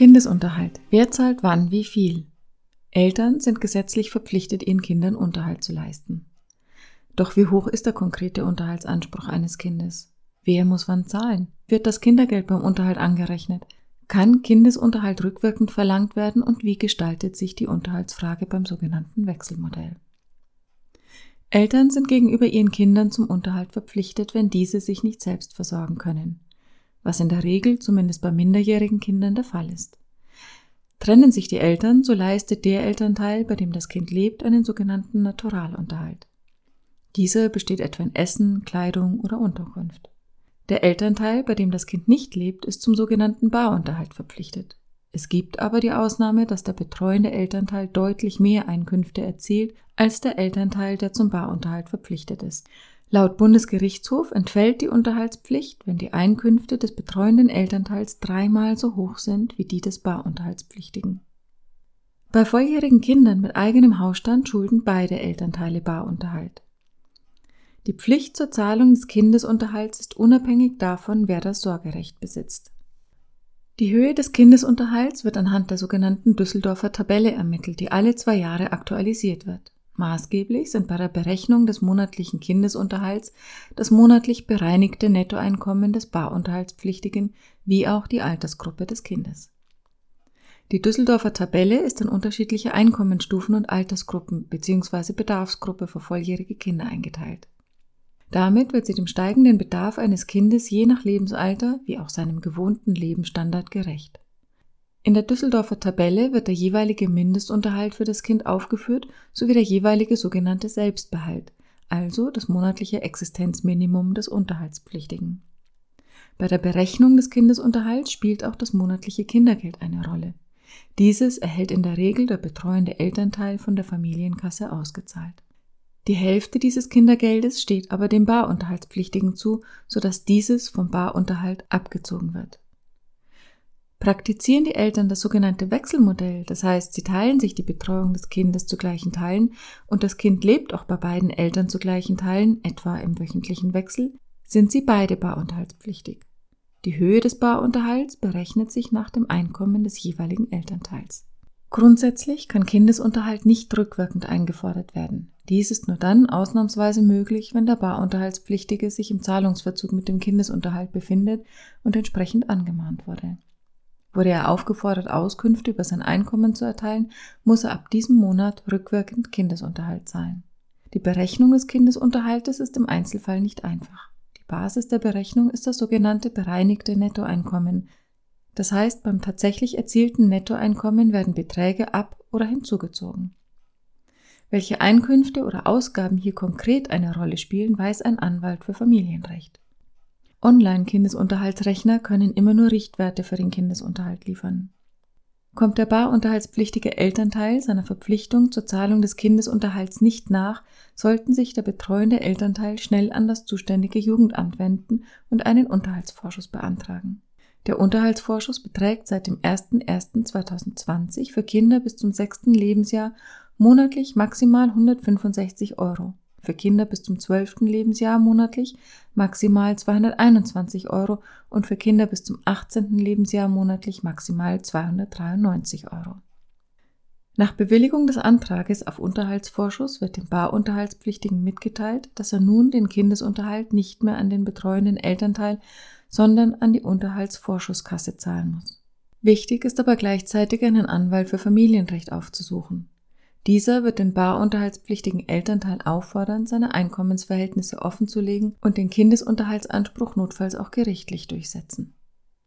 Kindesunterhalt. Wer zahlt wann wie viel? Eltern sind gesetzlich verpflichtet, ihren Kindern Unterhalt zu leisten. Doch wie hoch ist der konkrete Unterhaltsanspruch eines Kindes? Wer muss wann zahlen? Wird das Kindergeld beim Unterhalt angerechnet? Kann Kindesunterhalt rückwirkend verlangt werden und wie gestaltet sich die Unterhaltsfrage beim sogenannten Wechselmodell? Eltern sind gegenüber ihren Kindern zum Unterhalt verpflichtet, wenn diese sich nicht selbst versorgen können was in der Regel zumindest bei minderjährigen Kindern der Fall ist. Trennen sich die Eltern, so leistet der Elternteil, bei dem das Kind lebt, einen sogenannten Naturalunterhalt. Dieser besteht etwa in Essen, Kleidung oder Unterkunft. Der Elternteil, bei dem das Kind nicht lebt, ist zum sogenannten Barunterhalt verpflichtet. Es gibt aber die Ausnahme, dass der betreuende Elternteil deutlich mehr Einkünfte erzielt als der Elternteil, der zum Barunterhalt verpflichtet ist. Laut Bundesgerichtshof entfällt die Unterhaltspflicht, wenn die Einkünfte des betreuenden Elternteils dreimal so hoch sind wie die des Barunterhaltspflichtigen. Bei volljährigen Kindern mit eigenem Hausstand schulden beide Elternteile Barunterhalt. Die Pflicht zur Zahlung des Kindesunterhalts ist unabhängig davon, wer das Sorgerecht besitzt. Die Höhe des Kindesunterhalts wird anhand der sogenannten Düsseldorfer Tabelle ermittelt, die alle zwei Jahre aktualisiert wird. Maßgeblich sind bei der Berechnung des monatlichen Kindesunterhalts das monatlich bereinigte Nettoeinkommen des Barunterhaltspflichtigen wie auch die Altersgruppe des Kindes. Die Düsseldorfer Tabelle ist in unterschiedliche Einkommensstufen und Altersgruppen bzw. Bedarfsgruppe für volljährige Kinder eingeteilt. Damit wird sie dem steigenden Bedarf eines Kindes je nach Lebensalter wie auch seinem gewohnten Lebensstandard gerecht. In der Düsseldorfer Tabelle wird der jeweilige Mindestunterhalt für das Kind aufgeführt sowie der jeweilige sogenannte Selbstbehalt, also das monatliche Existenzminimum des Unterhaltspflichtigen. Bei der Berechnung des Kindesunterhalts spielt auch das monatliche Kindergeld eine Rolle. Dieses erhält in der Regel der betreuende Elternteil von der Familienkasse ausgezahlt. Die Hälfte dieses Kindergeldes steht aber dem Barunterhaltspflichtigen zu, sodass dieses vom Barunterhalt abgezogen wird. Praktizieren die Eltern das sogenannte Wechselmodell, das heißt, sie teilen sich die Betreuung des Kindes zu gleichen Teilen und das Kind lebt auch bei beiden Eltern zu gleichen Teilen, etwa im wöchentlichen Wechsel, sind sie beide barunterhaltspflichtig. Die Höhe des Barunterhalts berechnet sich nach dem Einkommen des jeweiligen Elternteils. Grundsätzlich kann Kindesunterhalt nicht rückwirkend eingefordert werden. Dies ist nur dann ausnahmsweise möglich, wenn der Barunterhaltspflichtige sich im Zahlungsverzug mit dem Kindesunterhalt befindet und entsprechend angemahnt wurde. Wurde er aufgefordert, Auskünfte über sein Einkommen zu erteilen, muss er ab diesem Monat rückwirkend Kindesunterhalt zahlen. Die Berechnung des Kindesunterhaltes ist im Einzelfall nicht einfach. Die Basis der Berechnung ist das sogenannte bereinigte Nettoeinkommen. Das heißt, beim tatsächlich erzielten Nettoeinkommen werden Beträge ab oder hinzugezogen. Welche Einkünfte oder Ausgaben hier konkret eine Rolle spielen, weiß ein Anwalt für Familienrecht. Online-Kindesunterhaltsrechner können immer nur Richtwerte für den Kindesunterhalt liefern. Kommt der barunterhaltspflichtige Elternteil seiner Verpflichtung zur Zahlung des Kindesunterhalts nicht nach, sollten sich der betreuende Elternteil schnell an das zuständige Jugendamt wenden und einen Unterhaltsvorschuss beantragen. Der Unterhaltsvorschuss beträgt seit dem 01.01.2020 für Kinder bis zum sechsten Lebensjahr monatlich maximal 165 Euro für Kinder bis zum 12. Lebensjahr monatlich maximal 221 Euro und für Kinder bis zum 18. Lebensjahr monatlich maximal 293 Euro. Nach Bewilligung des Antrages auf Unterhaltsvorschuss wird dem Barunterhaltspflichtigen mitgeteilt, dass er nun den Kindesunterhalt nicht mehr an den betreuenden Elternteil, sondern an die Unterhaltsvorschusskasse zahlen muss. Wichtig ist aber gleichzeitig einen Anwalt für Familienrecht aufzusuchen. Dieser wird den barunterhaltspflichtigen Elternteil auffordern, seine Einkommensverhältnisse offenzulegen und den Kindesunterhaltsanspruch notfalls auch gerichtlich durchsetzen